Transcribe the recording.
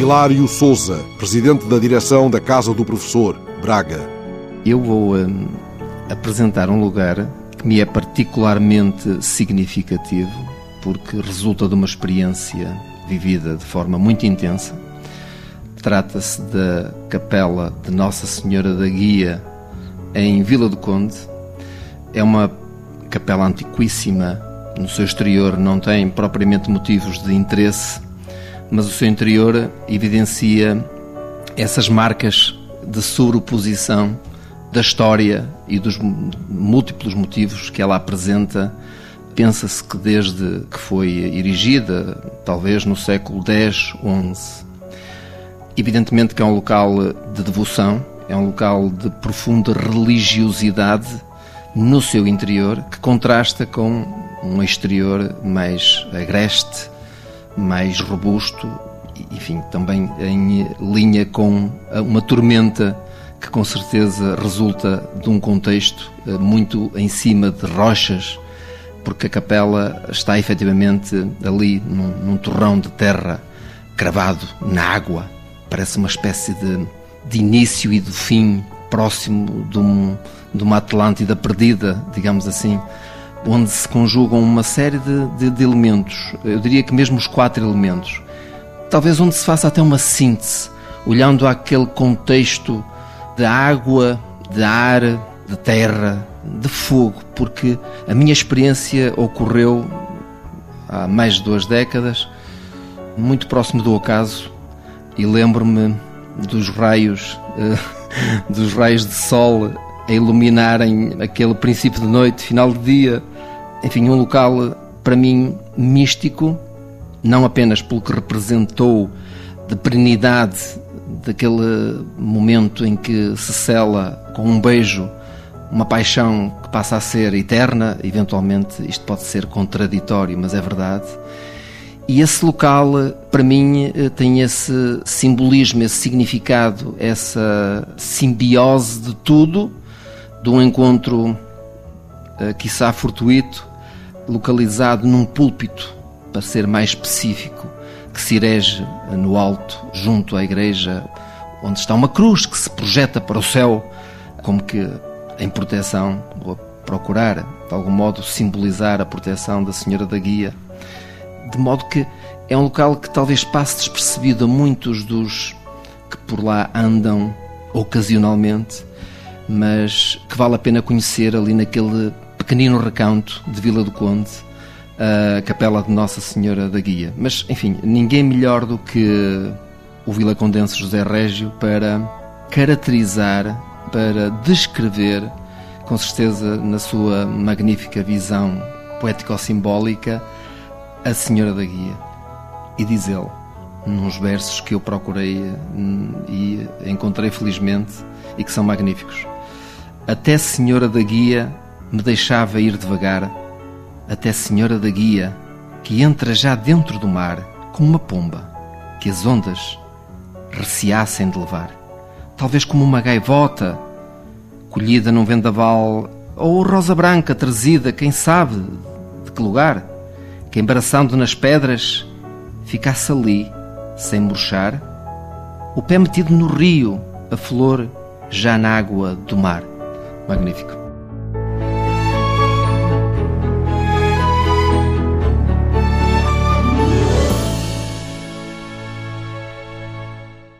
Hilário Souza, presidente da direção da Casa do Professor, Braga. Eu vou hum, apresentar um lugar que me é particularmente significativo porque resulta de uma experiência vivida de forma muito intensa. Trata-se da Capela de Nossa Senhora da Guia em Vila do Conde. É uma capela antiquíssima, no seu exterior não tem propriamente motivos de interesse mas o seu interior evidencia essas marcas de sobreposição da história e dos múltiplos motivos que ela apresenta. Pensa-se que desde que foi erigida, talvez no século X, XI, evidentemente que é um local de devoção, é um local de profunda religiosidade no seu interior, que contrasta com um exterior mais agreste, mais robusto, enfim, também em linha com uma tormenta que com certeza resulta de um contexto eh, muito em cima de rochas, porque a capela está efetivamente ali num, num torrão de terra cravado na água. Parece uma espécie de, de início e de fim próximo de, um, de uma Atlântida perdida, digamos assim onde se conjugam uma série de, de, de, elementos, eu diria que mesmo os quatro elementos. Talvez onde se faça até uma síntese, olhando aquele contexto de água, de ar, de terra, de fogo, porque a minha experiência ocorreu há mais de duas décadas, muito próximo do ocaso, e lembro-me dos raios, dos raios de sol a iluminarem aquele princípio de noite, final de dia. Enfim, um local para mim místico, não apenas pelo que representou de perenidade daquele momento em que se cela com um beijo uma paixão que passa a ser eterna, eventualmente isto pode ser contraditório, mas é verdade. E esse local, para mim, tem esse simbolismo, esse significado, essa simbiose de tudo de um encontro, uh, quiçá fortuito, localizado num púlpito, para ser mais específico, que se erege no alto, junto à igreja, onde está uma cruz que se projeta para o céu, como que em proteção, ou a procurar, de algum modo, simbolizar a proteção da Senhora da Guia. De modo que é um local que talvez passe despercebido a muitos dos que por lá andam ocasionalmente mas que vale a pena conhecer ali naquele pequenino recanto de Vila do Conde, a capela de Nossa Senhora da Guia. Mas, enfim, ninguém melhor do que o Vila Condense José Régio para caracterizar, para descrever, com certeza na sua magnífica visão poético-simbólica, a Senhora da Guia. E diz ele, nos versos que eu procurei hum, e encontrei felizmente e que são magníficos. Até Senhora da Guia me deixava ir devagar, até Senhora da Guia que entra já dentro do mar como uma pomba que as ondas receassem de levar. Talvez como uma gaivota colhida num vendaval ou rosa branca trazida, quem sabe de que lugar, que embaraçando nas pedras ficasse ali, sem murchar, o pé metido no rio, a flor já na água do mar. Magnífico.